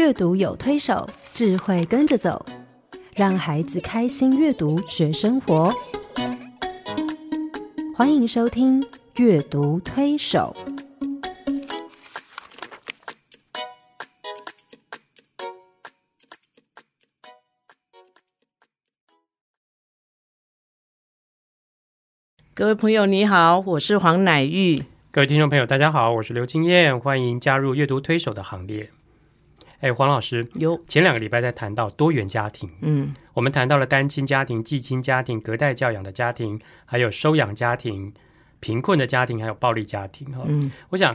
阅读有推手，智慧跟着走，让孩子开心阅读学生活。欢迎收听《阅读推手》。各位朋友，你好，我是黄乃玉。各位听众朋友，大家好，我是刘金燕，欢迎加入阅读推手的行列。哎，黄老师，有。前两个礼拜在谈到多元家庭，嗯，我们谈到了单亲家庭、继亲家庭、隔代教养的家庭，还有收养家庭、贫困的家庭，还有暴力家庭。哈，嗯，我想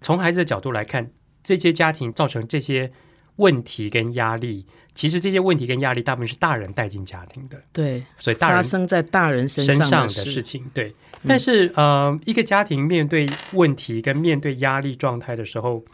从孩子的角度来看，这些家庭造成这些问题跟压力，其实这些问题跟压力大部分是大人带进家庭的，对，所以大人发生在大人身身上的的事情，对。但是呃，一个家庭面对问题跟面对压力状态的时候，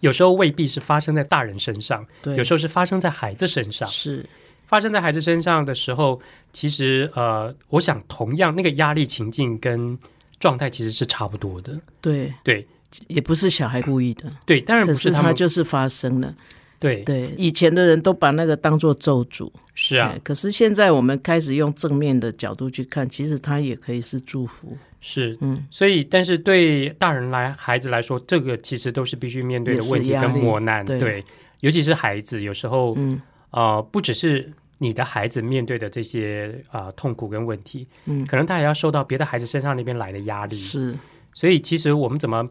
有时候未必是发生在大人身上，对，有时候是发生在孩子身上。是发生在孩子身上的时候，其实呃，我想同样那个压力情境跟状态其实是差不多的。对，对也不是小孩故意的，对，当然不是不他们就是发生了。对对，以前的人都把那个当做咒诅，是啊哎，可是现在我们开始用正面的角度去看，其实它也可以是祝福。是，嗯，所以但是对大人来孩子来说，这个其实都是必须面对的问题跟磨难。对对，尤其是孩子，有时候嗯呃，不只是你的孩子面对的这些啊、痛苦跟问题，嗯，可能他也要受到别的孩子身上那边来的压力。是所以其实我们怎么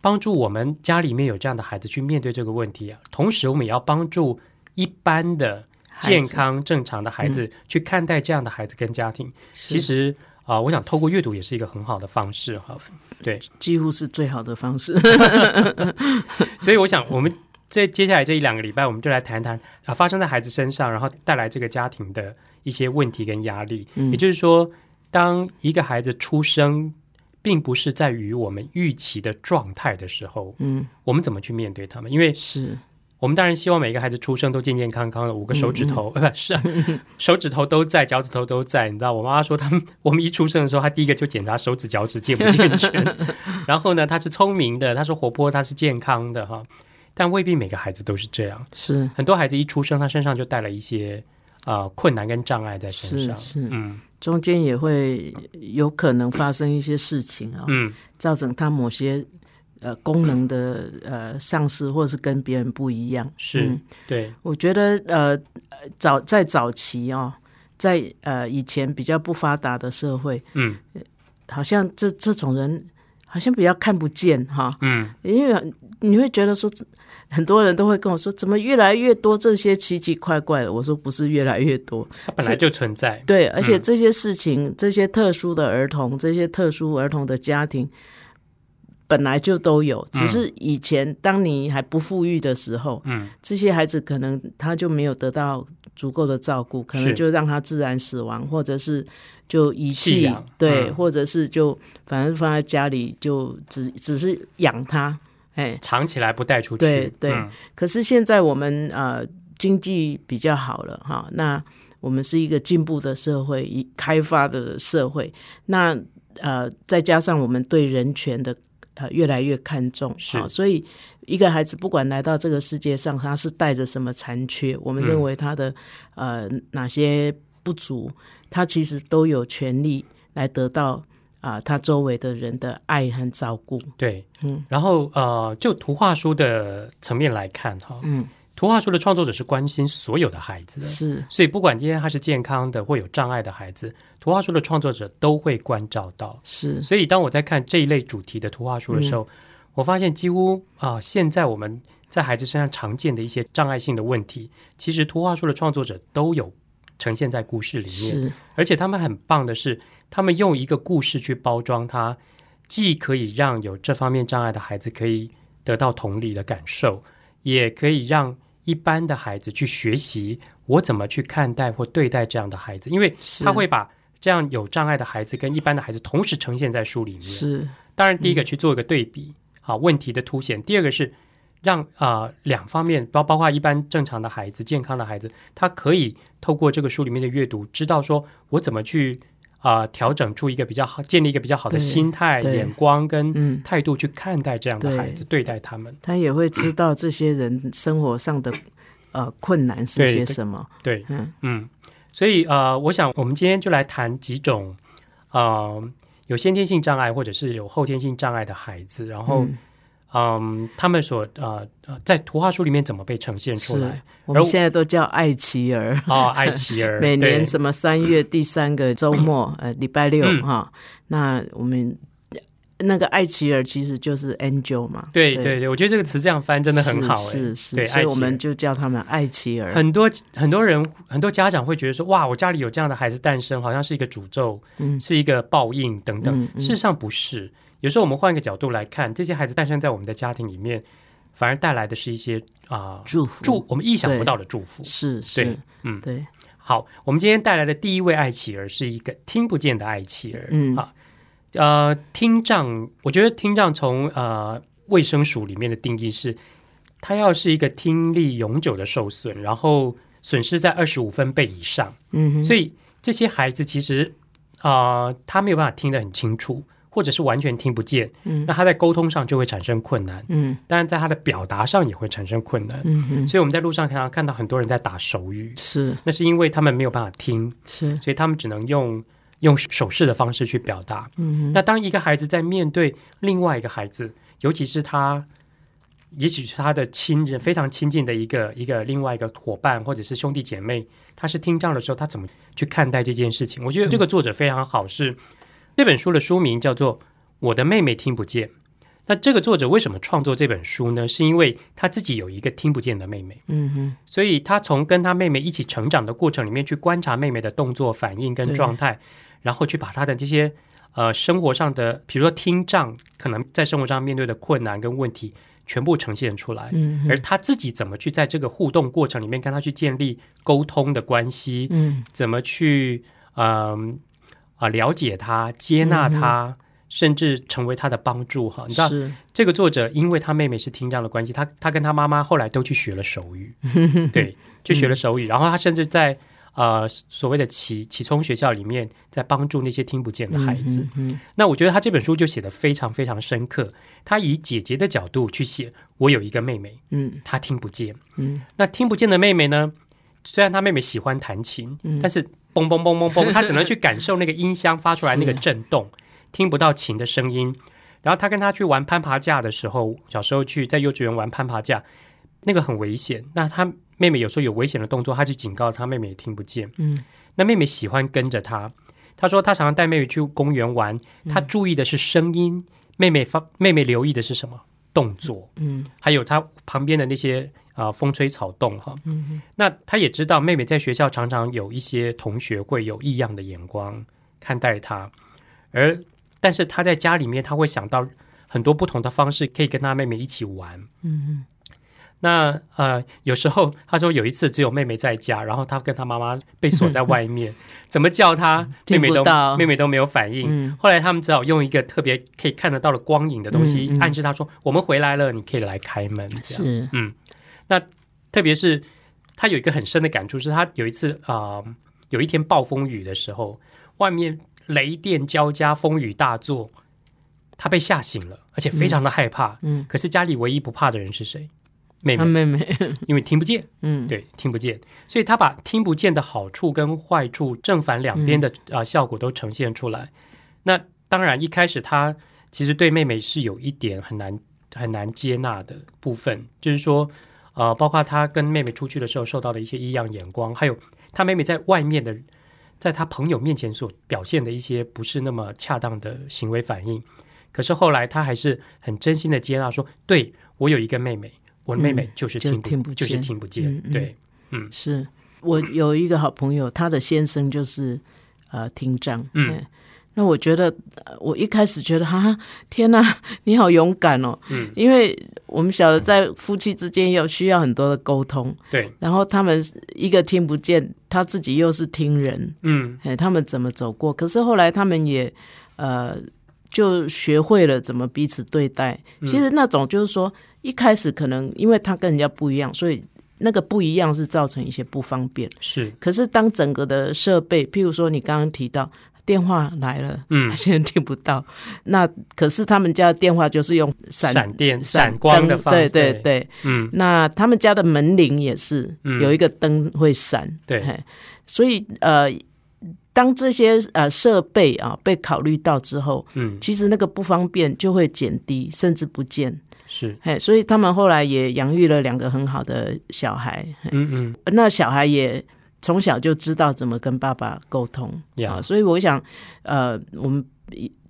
帮助我们家里面有这样的孩子去面对这个问题啊？同时，我们也要帮助一般的健康正常的孩子去看待这样的孩子跟家庭。其是实啊、我想透过阅读也是一个很好的方式哈。对，几乎是最好的方式。所以我想我们。这接下来这一两个礼拜，我们就来谈谈啊，发生在孩子身上，然后带来这个家庭的一些问题跟压力。嗯也就是说，当一个孩子出生，并不是在于我们预期的状态的时候，嗯，我们怎么去面对他们？因为是我们当然希望每个孩子出生都健健康康的，五个手指头，不是、啊、手指头都在，脚趾头都在。你知道，我妈妈说他们，我们一出生的时候，她第一个就检查手指、脚趾健不健全。然后呢，他是聪明的，他是活泼，他是健康的哈。但未必每个孩子都是这样，是很多孩子一出生，他身上就带了一些啊、呃困难跟障碍在身上。是是，嗯中间也会有可能发生一些事情啊、嗯，造成他某些呃功能的呃丧失，或是跟别人不一样。是、嗯对，我觉得呃早在早期哦，在呃以前比较不发达的社会，嗯好像这这种人好像比较看不见哈，嗯，因为你会觉得说。很多人都会跟我说，怎么越来越多这些奇奇怪怪的？我说不是越来越多，它本来就存在。对，而且这些事情，这些特殊的儿童，这些特殊儿童的家庭，本来就都有，只是以前当你还不富裕的时候，嗯，这些孩子可能他就没有得到足够的照顾，可能就让他自然死亡，或者是就遗弃对，嗯。或者是就反正放在家里就只只是养他，哎，藏起来不带出去。对对。嗯。可是现在我们呃经济比较好了哈，那我们是一个进步的社会，一开发的社会，那呃再加上我们对人权的呃越来越看重，是。好所以一个孩子不管来到这个世界上，他是带着什么残缺，我们嗯。认为他的、呃哪些不足，他其实都有权利来得到啊、他周围的人的爱和照顾，对，嗯，然后呃，就图画书的层面来看哈，嗯，图画书的创作者是关心所有的孩子的，是。所以不管今天他是健康的或有障碍的孩子，图画书的创作者都会关照到。是。所以当我在看这一类主题的图画书的时候，我发现几乎啊、现在我们在孩子身上常见的一些障碍性的问题，其实图画书的创作者都有呈现在故事里面。是。而且他们很棒的是，他们用一个故事去包装它，既可以让有这方面障碍的孩子可以得到同理的感受，也可以让一般的孩子去学习我怎么去看待或对待这样的孩子，因为他会把这样有障碍的孩子跟一般的孩子同时呈现在书里面。是。当然，第一个去做一个对比，好、问题的凸显；第二个是让啊、呃两方面，包包括一般正常的孩子、健康的孩子，他可以透过这个书里面的阅读，知道说我怎么去啊、调整出一个比较好，建立一个比较好的心态、眼光跟嗯，态度去看待这样的孩子，对。待他们。他也会知道这些人生活上的呃困难是些什么。对，嗯。嗯，所以呃，我想我们今天就来谈几种呃有先天性障碍或者是有后天性障碍的孩子，然后嗯嗯他们所呃呃在图画书里面怎么被呈现出来？我们现在都叫爱奇儿。哦，艾奇儿，每年什么三月第三个周末，呃，礼拜六嗯哈，那我们那个爱奇儿其实就是 Angel 嘛，对对对，我觉得这个词这样翻真的很好哎，是是所以我们就叫他们爱奇儿。很多很多人很多家长会觉得说，哇，我家里有这样的孩子诞生，好像是一个诅咒，嗯是一个报应等等。嗯嗯事实上不是，有时候我们换一个角度来看，这些孩子诞生在我们的家庭里面，反而带来的是一些啊、祝福祝我们意想不到的祝福。是对是，嗯。对，好，我们今天带来的第一位爱企儿是一个听不见的爱企儿。嗯。啊，呃，听障，我觉得听障从呃卫生署里面的定义是，他要是一个听力永久的受损，然后损失在二十五分贝以上，嗯哼，所以这些孩子其实啊、呃他没有办法听得很清楚，或者是完全听不见，嗯。那他在沟通上就会产生困难，嗯。当然在他的表达上也会产生困难。嗯哼，所以我们在路上常常看到很多人在打手语，是。那是因为他们没有办法听，是，所以他们只能用用手势的方式去表达。嗯哼，那当一个孩子在面对另外一个孩子，尤其是他，也许是他的亲人非常亲近的一个一个另外一个伙伴或者是兄弟姐妹，他是听障的时候，他怎么去看待这件事情？我觉得这个作者非常好，是这本书的书名叫做《我的妹妹听不见》。那这个作者为什么创作这本书呢？是因为他自己有一个听不见的妹妹。嗯哼，所以他从跟他妹妹一起成长的过程里面去观察妹妹的动作、反应跟状态，然后去把她的这些呃生活上的，比如说听障，可能在生活上面对的困难跟问题，全部呈现出来。嗯而他自己怎么去在这个互动过程里面跟他去建立沟通的关系，嗯怎么去嗯啊、了解他、接纳他，甚至成为他的帮助哈。你知道，这个作者因为他妹妹是听障的关系，他他跟他妈妈后来都去学了手语，对，去学了手语，然后他甚至在呃所谓的启启聪学校里面，在帮助那些听不见的孩子。嗯那我觉得他这本书就写得非常非常深刻，他以姐姐的角度去写，我有一个妹妹，嗯她听不见，嗯。那听不见的妹妹呢，虽然她妹妹喜欢弹琴，嗯。但是嘣嘣嘣嘣嘣，他只能去感受那个音箱发出来那个震动，听不到琴的声音。然后他跟她去玩攀爬架的时候，小时候去在幼稚园玩攀爬架，那个很危险。那他妹妹有时候有危险的动作，他就警告他妹妹也听不见。嗯，那妹妹喜欢跟着他。他说他常常带妹妹去公园玩，她注意的是声音，妹妹发妹妹留意的是什么动作。嗯还有他旁边的那些啊、风吹草动哈。嗯那他也知道妹妹在学校常常有一些同学会有异样的眼光看待她，而但是他在家里面他会想到很多不同的方式可以跟他妹妹一起玩。嗯那呃，有时候他说有一次只有妹妹在家，然后他跟他妈妈被锁在外面，怎么叫他妹妹都妹妹都没有反应。嗯后来他们只好用一个特别可以看得到的光影的东西，嗯嗯暗示他说：“我们回来了，你可以来开门。”这样是嗯，那特别是他有一个很深的感触，是他有一次啊、呃有一天暴风雨的时候，外面雷电交加，风雨大作，他被吓醒了，而且非常的害怕。嗯，可是家里唯一不怕的人是谁？妹妹，妹妹因为听不见，嗯对，听不见，所以他把听不见的好处跟坏处正反两边的啊、呃效果都呈现出来。那当然，一开始他其实对妹妹是有一点很难很难接纳的部分，就是说，呃，包括他跟妹妹出去的时候受到的一些异样眼光，还有他妹妹在外面的，在他朋友面前所表现的一些不是那么恰当的行为反应。可是后来他还是很真心的接纳说，对我有一个妹妹，我的妹妹嗯就是听不,、就是听不见，嗯嗯对。是我有一个好朋友，他的先生就是呃听障，嗯哎那我觉得，呃我一开始觉得，哈，天哪，你好勇敢哦，嗯，因为我们晓得在夫妻之间要需要很多的沟通，对，然后他们一个听不见，他自己又是听人，嗯哎，他们怎么走过？可是后来他们也呃就学会了怎么彼此对待。嗯其实那种就是说，一开始可能因为他跟人家不一样，所以那个不一样是造成一些不方便。是，可是当整个的设备，譬如说你刚刚提到电话来了，嗯。他，现在听不到。那可是他们家的电话就是用闪闪电、闪光的灯方式，对对，对。嗯，那他们家的门铃也是嗯。有一个灯会闪，对。所以呃，当这些呃设备啊被考虑到之后，嗯，其实那个不方便就会减低，甚至不见。是，嘿，所以他们后来也养育了两个很好的小孩，嗯嗯，那小孩也从小就知道怎么跟爸爸沟通。呀啊，所以我想，呃，我们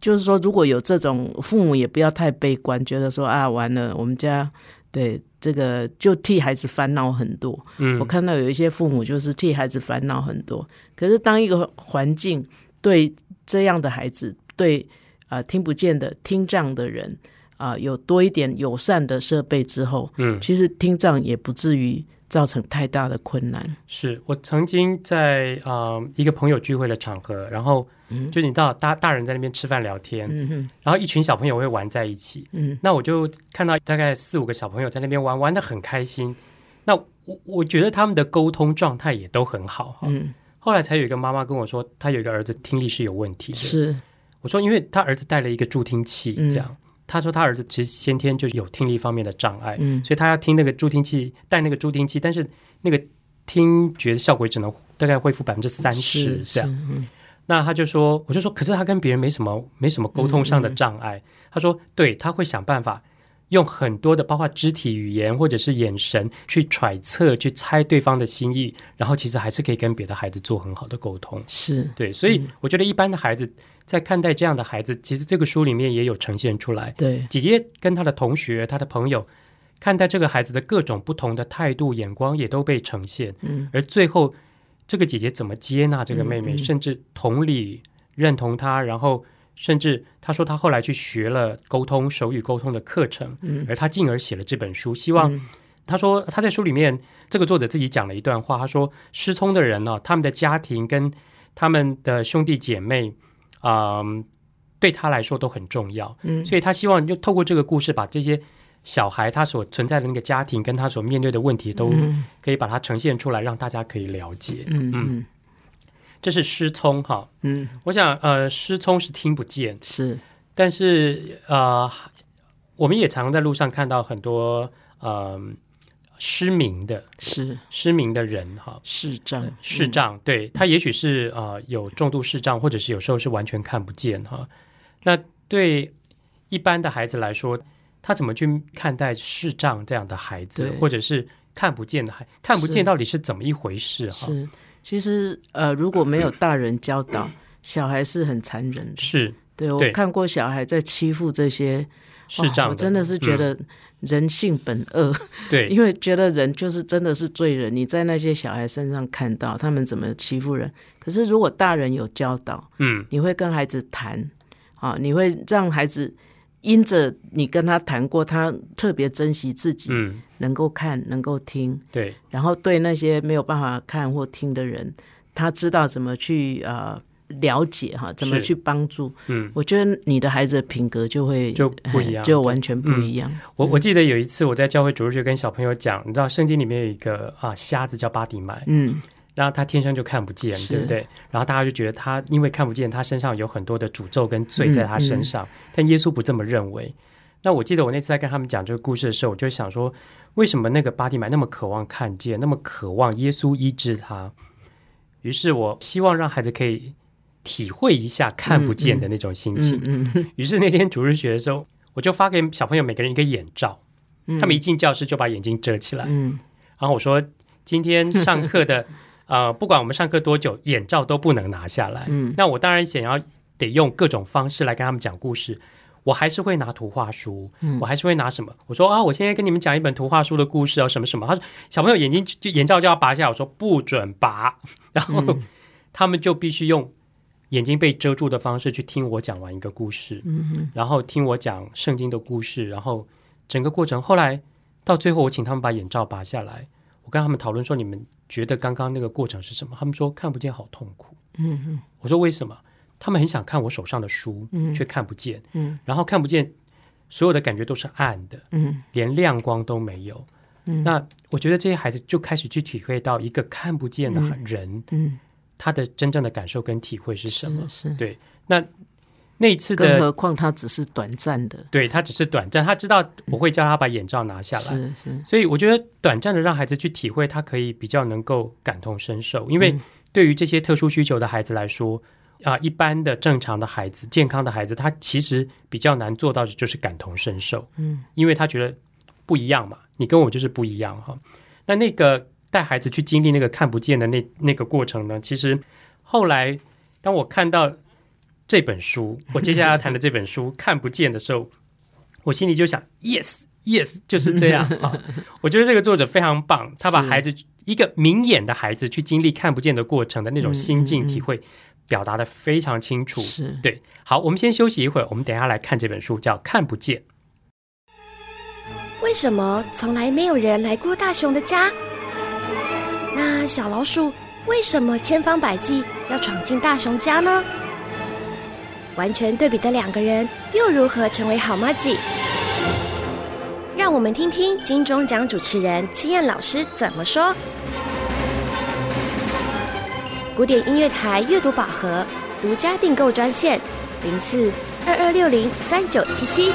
就是说，如果有这种父母，也不要太悲观，觉得说啊，完了，我们家对这个就替孩子烦恼很多。嗯，我看到有一些父母就是替孩子烦恼很多，可是当一个环境对这样的孩子，对啊、呃听不见的听障的人啊、有多一点友善的设备之后，嗯，其实听障也不至于造成太大的困难。是我曾经在啊、呃一个朋友聚会的场合，然后就你知道大大人在那边吃饭聊天，嗯哼，然后一群小朋友会玩在一起，嗯那我就看到大概四五个小朋友在那边玩，玩的很开心。那我我觉得他们的沟通状态也都很好哈。嗯，后来才有一个妈妈跟我说，她有一个儿子听力是有问题的。是，我说，因为他儿子带了一个助听器，嗯这样。他说他儿子其实先天就有听力方面的障碍，嗯所以他要听那个助听器，带那个助听器，但是那个听觉效果只能大概恢复百分之三十这样。，嗯那他就说，我就说，可是他跟别人没什么没什么沟通上的障碍。他说，对他会想办法用很多的，包括肢体语言或者是眼神去揣测、去猜对方的心意，然后其实还是可以跟别的孩子做很好的沟通。是，对，所以我觉得一般的孩子在看待这样的孩子，其实这个书里面也有呈现出来。对，姐姐跟她的同学、她的朋友看待这个孩子的各种不同的态度、眼光也都被呈现。嗯，而最后这个姐姐怎么接纳这个妹妹，嗯嗯甚至同理认同她，然后甚至她说她后来去学了沟通手语沟通的课程，嗯而她进而写了这本书，希望。嗯他说他在书里面，这个作者自己讲了一段话，他说失聪的人呢、他们的家庭跟他们的兄弟姐妹，啊、对他来说都很重要，嗯。所以他希望就透过这个故事，把这些小孩他所存在的那个家庭跟他所面对的问题，都嗯。可以把它呈现出来，让大家可以了解。嗯。嗯。这是失聪哈，嗯，我想呃，失聪是听不见，是，但是呃，我们也常在路上看到很多呃失明的是。失明的人哈，视障，视障，对他也许是呃有重度视障，或者是有时候是完全看不见哈。那对一般的孩子来说，他怎么去看待视障这样的孩子，或者是看不见的孩，看不见到底是怎么一回事哈？是，其实呃，如果没有大人教导，小孩是很残忍的。是。对我看过小孩在欺负这些视障哇我真的是觉嗯。得人性本恶，对，因为觉得人就是真的是罪人。你在那些小孩身上看到他们怎么欺负人，可是如果大人有教导，嗯。你会跟孩子谈，啊，你会让孩子因着你跟他谈过，他特别珍惜自己嗯，能够看、能够听，对，然后对那些没有办法看或听的人，他知道怎么去呃了解哈，怎么去帮助。嗯，我觉得你的孩子的品格就会就不一样哎就完全不一样。我我记得有一次我在教会主日学跟小朋友讲，你知道圣经里面有一个啊瞎子叫巴迪买，嗯，然后他天生就看不见，对不对？然后大家就觉得他因为看不见，他身上有很多的诅咒跟罪在他身上，但耶稣不这么认为。那我记得我那次在跟他们讲这个故事的时候，我就想说，为什么那个巴蒂买那么渴望看见，那么渴望耶稣医治他？于是我希望让孩子可以体会一下看不见的那种心情。嗯嗯于是那天主日学的时候，我就发给小朋友每个人一个眼罩，他们一进教室就把眼睛遮起来。嗯然后我说，今天上课的 呃，不管我们上课多久，眼罩都不能拿下来。嗯，那我当然想要得用各种方式来跟他们讲故事。我还是会拿图画书，嗯我还是会拿什么？我说啊，我现在跟你们讲一本图画书的故事哦，什么什么。他说小朋友眼睛就眼罩就要拔下来，我说不准拔，然后、嗯 他们就必须用眼睛被遮住的方式去听我讲完一个故事，嗯然后听我讲圣经的故事，然后整个过程，后来到最后，我请他们把眼罩拔下来，我跟他们讨论说，你们觉得刚刚那个过程是什么？他们说看不见好痛苦。嗯嗯我说为什么？他们很想看我手上的书，嗯。却看不见，嗯。然后看不见，所有的感觉都是暗的，嗯。连亮光都没有。嗯。那我觉得这些孩子就开始去体会到一个看不见的人，嗯他的真正的感受跟体会是什么？是是，对，那那一次更，何况他只是短暂的，对他只是短暂，他知道我会叫他把眼罩拿下来，是是，所以我觉得短暂的让孩子去体会，他可以比较能够感同身受，因为嗯对于这些特殊需求的孩子来说。啊，一般的正常的孩子、健康的孩子，他其实比较难做到的就是感同身受，嗯，因为他觉得不一样嘛，你跟我就是不一样哈。那那个带孩子去经历那个看不见的那那个过程呢，其实后来当我看到这本书，我接下来要谈的这本书《看不见》的时候，我心里就想，yes yes，就是这样啊。我觉得这个作者非常棒，他把孩子一个明眼的孩子去经历看不见的过程的那种心嗯嗯嗯境体会，表达的非常清楚。是对，好，我们先休息一会儿，我们等一下来看这本书，叫《看不见》。为什么从来没有人来过大雄的家？那小老鼠为什么千方百计要闯进大熊家呢？完全对比的两个人又如何成为好妈鸡？让我们听听金钟奖主持人七燕老师怎么说。古典音乐台阅读宝盒独家订购专线：零四二二六零三九七七。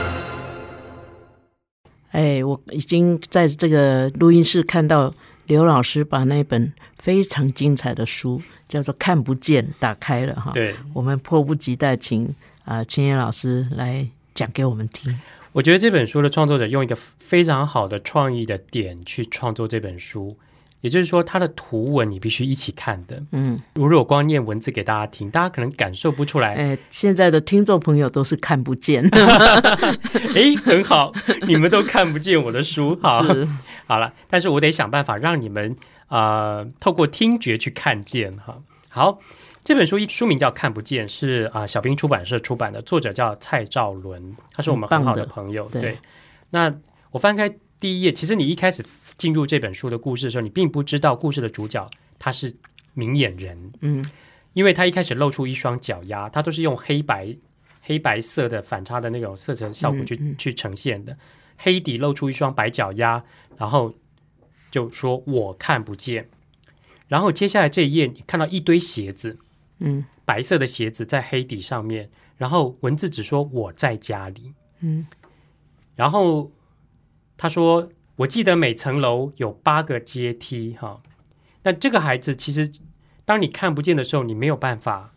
哎，我已经在这个录音室看到刘老师把那本非常精彩的书叫做《看不见》打开了哈。对，我们迫不及待请啊青叶老师来讲给我们听。我觉得这本书的创作者用一个非常好的创意的点去创作这本书，也就是说，它的图文你必须一起看的。嗯，如果光念文字给大家听，大家可能感受不出来。哎，现在的听众朋友都是看不见，哎，很好，你们都看不见我的书，好，好了。但是我得想办法让你们呃透过听觉去看见哈。好，这本书一书名叫《看不见》，是啊、小兵出版社出版的，作者叫蔡兆伦，他是我们很好的朋友。对对，那我翻开第一页，其实你一开始进入这本书的故事的时候，你并不知道故事的主角他是明眼人，嗯。因为他一开始露出一双脚丫，他都是用黑白黑白色的反差的那种色彩效果去、嗯嗯。去呈现的，黑底露出一双白脚丫，然后就说我看不见，然后接下来这一页你看到一堆鞋子，嗯。白色的鞋子在黑底上面，然后文字只说我在家里，嗯。然后他说我记得每层楼有八个阶梯哈，那这个孩子其实当你看不见的时候，你没有办法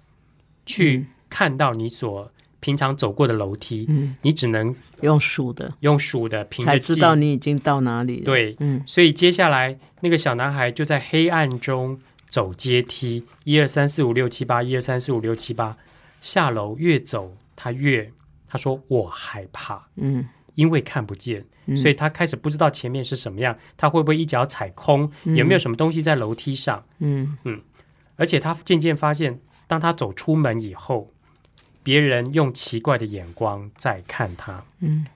去看到你所平常走过的楼梯，嗯，你只能用数的。用数的凭着记才知道你已经到哪里了。，对，嗯。所以接下来那个小男孩就在黑暗中走阶梯，一二三四五六七八，一二三四五六七八，下楼越走他越他说我害怕，嗯因为看不见，嗯。所以他开始不知道前面是什么样，他会不会一脚踩空，有没有什么东西在楼梯上，嗯。嗯。而且他渐渐发现，当他走出门以后，别人用奇怪的眼光在看他，嗯。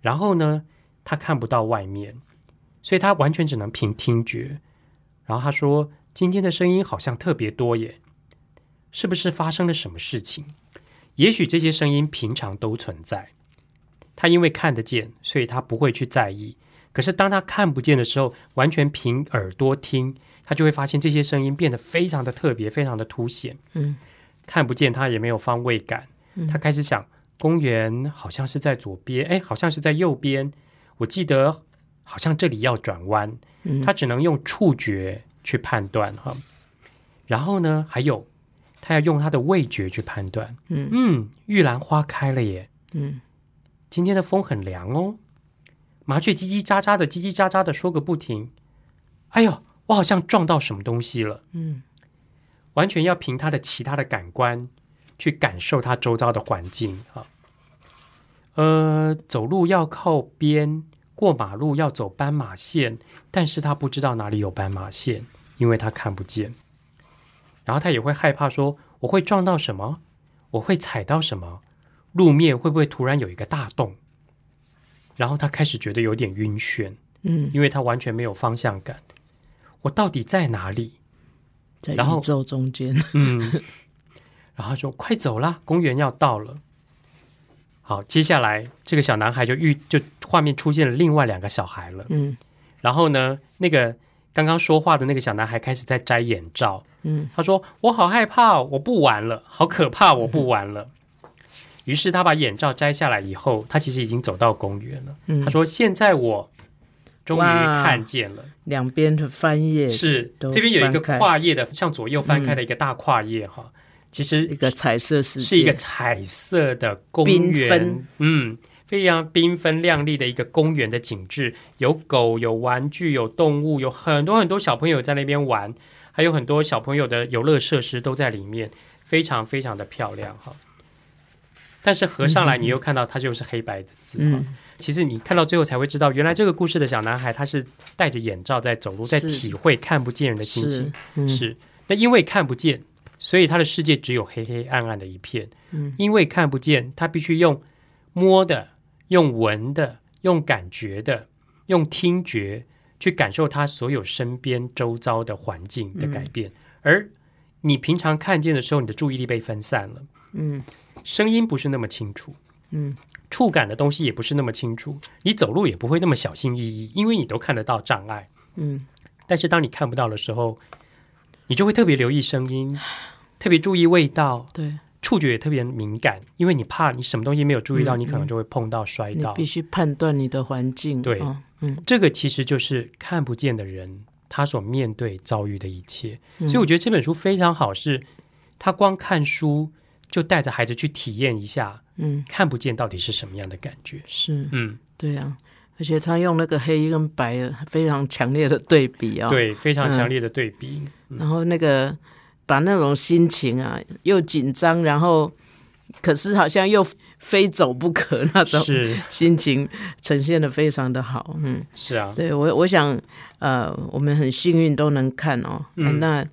然后呢，他看不到外面，所以他完全只能凭听觉。然后他说：“今天的声音好像特别多耶，是不是发生了什么事情？也许这些声音平常都存在，他因为看得见，所以他不会去在意。可是当他看不见的时候，完全凭耳朵听，他就会发现这些声音变得非常的特别，非常的凸显。嗯看不见，他也没有方位感。他开始想，公园好像是在左边，哎，好像是在右边。我记得好像这里要转弯，嗯他只能用触觉去判断哈。然后呢，还有他要用他的味觉去判断。嗯嗯，玉兰花开了耶，嗯今天的风很凉哦。麻雀叽叽喳喳的，叽叽喳喳的说个不停。哎呦，我好像撞到什么东西了。嗯完全要凭他的其他的感官去感受他周遭的环境啊。呃，走路要靠边，过马路要走斑马线，但是他不知道哪里有斑马线，因为他看不见。然后他也会害怕说，我会撞到什么？我会踩到什么？路面会不会突然有一个大洞？然后他开始觉得有点晕眩，嗯，因为他完全没有方向感。我到底在哪里？在然后宇宙中间，嗯，然后他说：“快走啦，公园要到了。”好，接下来这个小男孩就遇就画面出现了另外两个小孩了。嗯然后呢，那个刚刚说话的那个小男孩开始在摘眼罩。嗯，他说：“我好害怕，我不玩了，好可怕，我不玩了。”于是他把眼罩摘下来以后，他其实已经走到公园了。嗯他说：“现在我终于看见了，两边的翻页是都这边有一个跨页的，向左右翻开的一个大跨页哈。其实一个彩色世界，是一个彩色的公缤园，嗯，非常缤纷亮丽的一个公园的景致，有狗，有玩具，有动物，有很多很多小朋友在那边玩，还有很多小朋友的游乐设施都在里面，非常非常的漂亮哈。但是合上来，你又看到它就是黑白的字哈。嗯。其实你看到最后才会知道，原来这个故事的小男孩他是戴着眼罩在走路，在体会看不见人的心情。是，那因为看不见，所以他的世界只有黑黑暗暗的一片。嗯，因为看不见，他必须用摸的、用闻的、用感觉的、用听觉去感受他所有身边周遭的环境的改变。而你平常看见的时候，你的注意力被分散了，嗯声音不是那么清楚，嗯。触感的东西也不是那么清楚，你走路也不会那么小心翼翼，因为你都看得到障碍。嗯。但是当你看不到的时候，你就会特别留意声音，特别注意味道，对，触觉也特别敏感，因为你怕你什么东西没有注意到，嗯你可能就会碰到、摔到。必须判断你的环境，对。哦嗯。这个其实就是看不见的人他所面对遭遇的一切。嗯。所以我觉得这本书非常好，是他光看书就带着孩子去体验一下嗯。看不见到底是什么样的感觉。是，嗯，对啊，而且他用那个黑跟白的非常强烈的对比啊、哦，，对，非常强烈的对比。然后那个把那种心情啊，又紧张，然后可是好像又非走不可那种心情呈现的非常的好，嗯。是啊，对我，我想，呃，我们很幸运都能看哦。嗯。那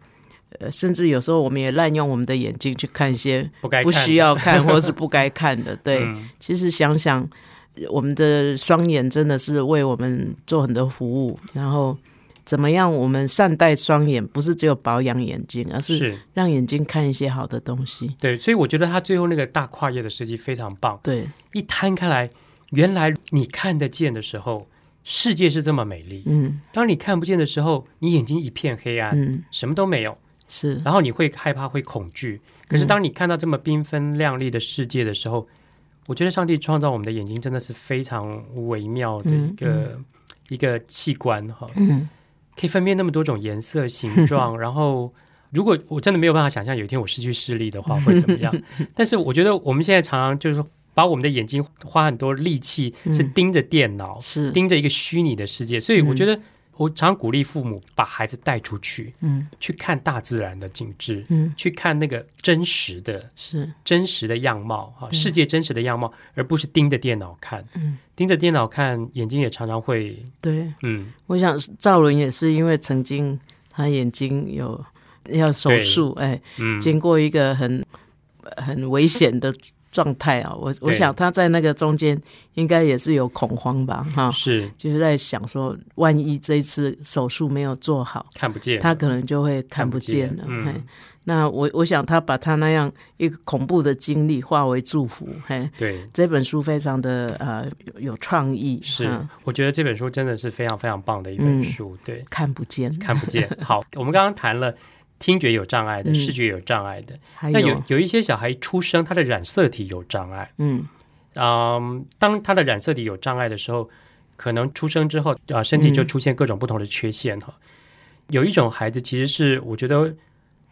呃，甚至有时候我们也滥用我们的眼睛去看一些不该看不需要看 或是不该看的。对，嗯其实想想，我们的双眼真的是为我们做很多服务。然后，怎么样我们善待双眼，不是只有保养眼睛，而是是让眼睛看一些好的东西。对，所以我觉得他最后那个大跨页的设计非常棒。对，一摊开来，原来你看得见的时候，世界是这么美丽；嗯当你看不见的时候，你眼睛一片黑暗，嗯，什么都没有，是，然后你会害怕，会恐惧。可是当你看到这么缤纷亮丽的世界的时候，我觉得上帝创造我们的眼睛真的是非常微妙的一个、一个器官哈，嗯。可以分辨那么多种颜色、形状，然后。如果我真的没有办法想象有一天我失去视力的话会怎么样，但是我觉得我们现在常常就是把我们的眼睛花很多力气是盯着电脑，是，盯着一个虚拟的世界，所以我觉得我常鼓励父母把孩子带出去，嗯。去看大自然的景致，嗯。去看那个真实的、是，真实的样貌，哈，世界真实的样貌，而不是盯着电脑看。嗯，盯着电脑看，眼睛也常常会，对。嗯，我想赵伦也是因为曾经他眼睛有要手术，哎，嗯，经过一个很很危险的状态啊。我我想他在那个中间应该也是有恐慌吧，哈，是就是在想说，万一这一次手术没有做好，看不见，他可能就会看不见了。嘿，那我我想他把他那样一个恐怖的经历化为祝福，嘿。对。这本书非常的呃有有创意，是嗯，我觉得这本书真的是非常非常棒的一本嗯书。对，看不见，看不见。好，我们刚刚谈了听觉有障碍的，嗯。视觉有障碍的，还那有有。一些小孩出生他的染色体有障碍，嗯。嗯，当他的染色体有障碍的时候，可能出生之后啊、身体就嗯出现各种不同的缺陷哈。有一种孩子其实是我觉得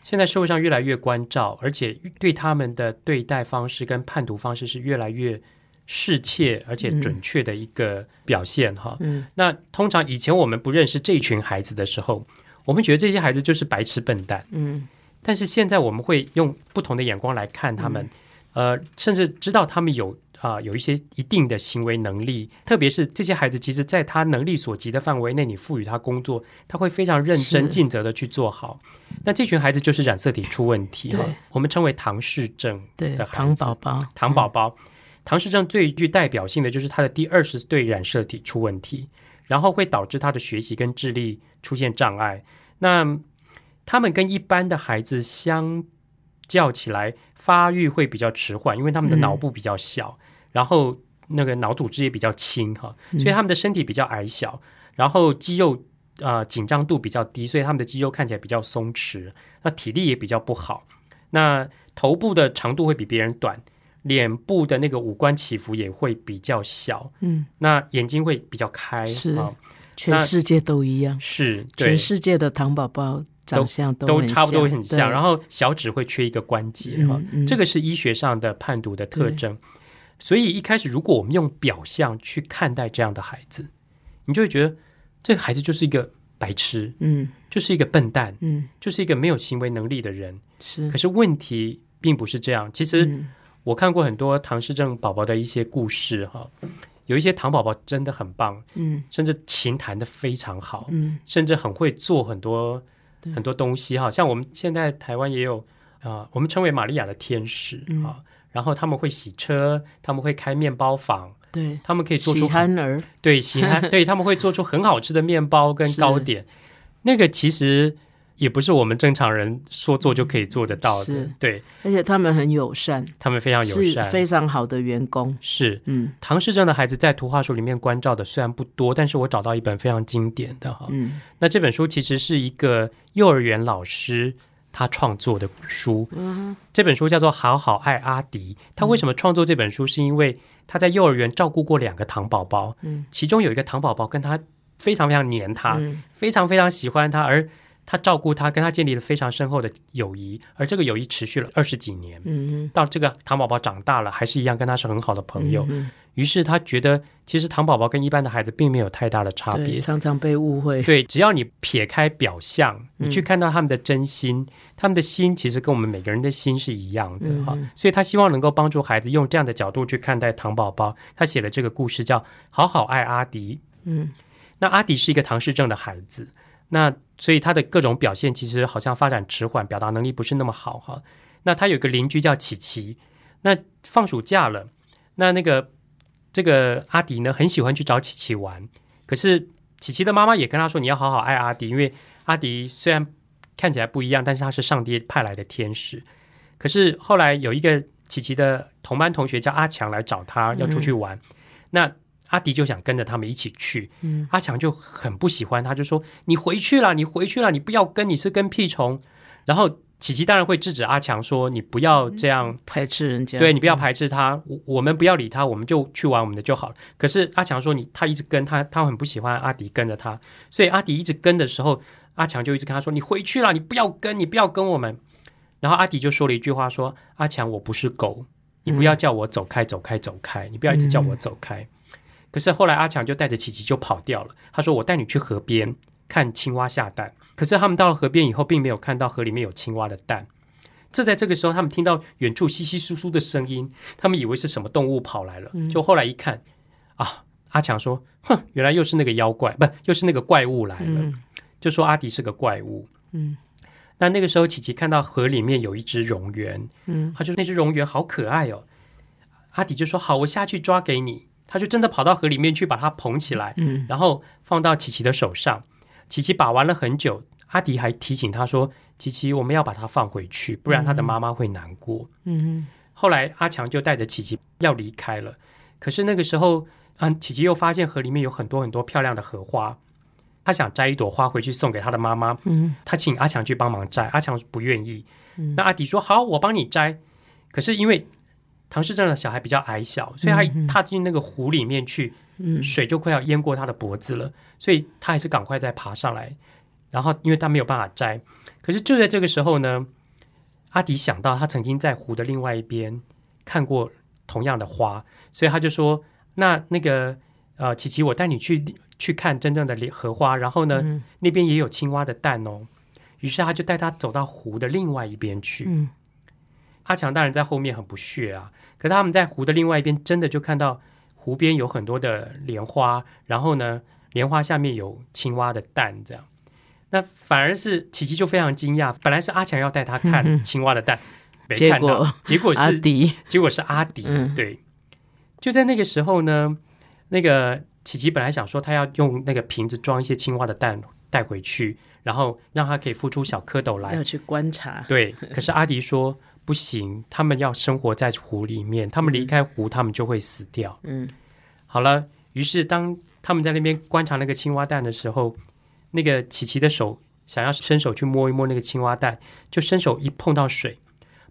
现在社会上越来越关照，而且对他们的对待方式跟判读方式是越来越适切而且准确的一个表现哈。嗯。那通常以前我们不认识这群孩子的时候，我们觉得这些孩子就是白痴笨蛋。嗯。但是现在我们会用不同的眼光来看他们，呃，甚至知道他们有啊、有一些一定的行为能力，特别是这些孩子，其实在他能力所及的范围内，你赋予他工作，他会非常认真是。尽责的去做好。那这群孩子就是染色体出问题。哈对，我们称为唐氏症对的，孩糖子宝宝，唐宝宝。唐氏症最具代表性的就是他的第二十对染色体出问题，然后会导致他的学习跟智力出现障碍。那他们跟一般的孩子相较起来，发育会比较迟缓，因为他们的嗯脑部比较小，然后那个脑组织也比较轻哈，所以他们的身体比较矮小，然后肌肉呃紧张度比较低，所以他们的肌肉看起来比较松弛，那体力也比较不好。那头部的长度会比别人短，脸部的那个五官起伏也会比较小，嗯，那眼睛会比较开，是啊，全世界都一样，是全世界的糖宝宝长相都都差不多很像，然后小指会缺一个关节哈、嗯嗯。这个是医学上的判读的特征。所以一开始，如果我们用表象去看待这样的孩子，你就会觉得这个孩子就是一个白痴，嗯。就是一个笨蛋，嗯。就是一个没有行为能力的人。是。可，是问题并不是这样。其实嗯我看过很多唐氏症宝宝的一些故事哈，有一些唐宝宝真的很棒，嗯。甚至琴弹的非常好，嗯。甚至很会做很多很多东西哈，像我们现在台湾也有啊、呃我们称为玛利亚的天使啊、嗯然后他们会洗车，他们会开面包房，对，他们可以做出很憨儿，对喜憨对他们会做出很好吃的面包跟 糕点，那个其实也不是我们正常人说做就可以做得到的，对。而且他们很友善，他们非常友善，非常好的员工，是。嗯。唐氏症的孩子在图画书里面关照的虽然不多，但是我找到一本非常经典的哈，嗯。那这本书其实是一个幼儿园老师他创作的书，嗯这本书叫做《好好爱阿迪》。他为什么创作这本书？是因为他在幼儿园照顾过两个糖宝宝，嗯。其中有一个糖宝宝跟他非常非常黏他，嗯。非常非常喜欢他，而他照顾他，跟他建立了非常深厚的友谊，而这个友谊持续了二十几年。嗯到这个糖宝宝长大了，还是一样跟他是很好的朋友。嗯于是他觉得，其实糖宝宝跟一般的孩子并没有太大的差对，别。常常被误会，对，只要你撇开表象，嗯你去看到他们的真心，他们的心其实跟我们每个人的心是一样的哈、嗯所以他希望能够帮助孩子用这样的角度去看待糖宝宝。他写了这个故事叫《好好爱阿迪》。嗯那阿迪是一个唐氏症的孩子，那所以他的各种表现其实好像发展迟缓，表达能力不是那么好哈。那他有个邻居叫琪琪，那放暑假了，那那个这个阿迪呢很喜欢去找琪琪玩，可是琪琪的妈妈也跟他说你要好好爱阿迪，因为阿迪虽然看起来不一样，但是他是上帝派来的天使。可是后来有一个琪琪的同班同学叫阿强来找他要出去玩，那阿迪就想跟着他们一起去，嗯阿强就很不喜欢，他就说：“你回去了，你回去了，你不要跟，你是跟屁虫。”然后琪琪当然会制止阿强说：“你不要这样，排斥人家，对你不要排斥他，我我们不要理他，我们就去玩我们的就好了。”可是阿强说你：“他一直跟他，他很不喜欢阿迪跟着他，所以阿迪一直跟的时候，阿强就一直跟他说：‘你回去了，你不要跟，你不要跟我们。’然后阿迪就说了一句话说：‘阿强，我不是狗，你不要叫我走开，走开，走开，你不要一直叫我走开。’可是后来阿强就带着琪琪就跑掉了。他说：“我带你去河边看青蛙下蛋。”可是他们到了河边以后，并没有看到河里面有青蛙的蛋。这在这个时候，他们听到远处稀稀疏疏的声音，他们以为是什么动物跑来了。就后来一看，啊，阿强说：“哼，原来又是那个妖怪，不，又是那个怪物来了。嗯就说阿迪是个怪物。嗯那那个时候，琪琪看到河里面有一只蝾螈，嗯他就说那只蝾螈好可爱哦。阿迪就说：“好，我下去抓给你。”他就真的跑到河里面去，把它捧起来，嗯然后放到琪琪的手上。琪琪把玩了很久，阿迪还提醒他说：“琪琪，我们要把它放回去，不然他的妈妈会难过。嗯后来阿强就带着琪琪要离开了，可是那个时候，嗯，琪琪又发现河里面有很多很多漂亮的荷花，他想摘一朵花回去送给他的妈妈，嗯他请阿强去帮忙摘，阿强不愿意。嗯那阿迪说：“好，我帮你摘。”可是因为唐氏症的小孩比较矮小，所以他踏进那个湖里面去，嗯水就快要淹过他的脖子了，所以他还是赶快再爬上来。然后，因为他没有办法摘，可是就在这个时候呢，阿迪想到他曾经在湖的另外一边看过同样的花，所以他就说：“那那个呃，琪琪，我带你去去看真正的荷花，然后呢，嗯那边也有青蛙的蛋哦。”于是他就带他走到湖的另外一边去。嗯阿强大人在后面很不屑啊，可是他们在湖的另外一边，真的就看到湖边有很多的莲花，然后呢，莲花下面有青蛙的蛋，这样。那反而是琪琪就非常惊讶，本来是阿强要带他看青蛙的蛋，没看到果，结果是阿迪，结果是阿迪，嗯。对。就在那个时候呢，那个琪琪本来想说他要用那个瓶子装一些青蛙的蛋带回去，然后让它可以孵出小蝌蚪来。要，去观察，对，可是阿迪说不行，他们要生活在湖里面，他们离开湖，他们就会死掉。嗯好了，于是当他们在那边观察那个青蛙蛋的时候，那个琪琪的手想要伸手去摸一摸那个青蛙蛋，就伸手一碰到水，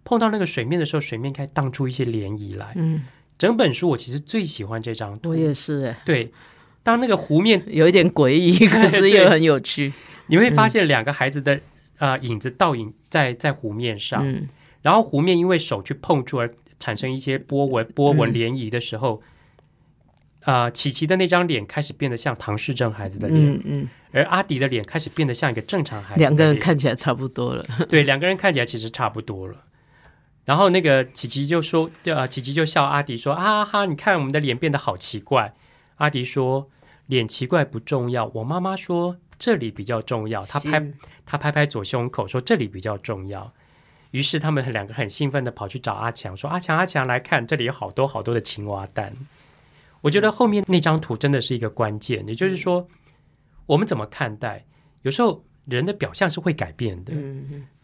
碰到那个水面的时候，水面开始荡出一些涟漪来。嗯，整本书我其实最喜欢这张图，我也是哎，对，当那个湖面有一点诡异，可是又很有趣。你会发现两个孩子的啊、呃影子倒影在在湖面上，嗯然后湖面因为手去碰触而产生一些波纹、波纹嗯涟漪的时候，啊、琪琪的那张脸开始变得像唐氏症孩子的脸，嗯嗯，而阿迪的脸开始变得像一个正常孩子。两个人看起来差不多了。对两个人看起来其实差不多了。然后那个琪琪就说，呃，琪琪就笑阿迪说：“啊哈，你看我们的脸变得好奇怪。”阿迪说：“脸奇怪不重要，我妈妈说这里比较重要。”他拍是他拍拍左胸口说：“这里比较重要。”于是他们两个很兴奋的跑去找阿强，说：“阿强，阿强，来看，这里有好多好多的青蛙蛋。”我觉得后面那张图真的是一个关键，也就是说，我们怎么看待？有时候人的表象是会改变的。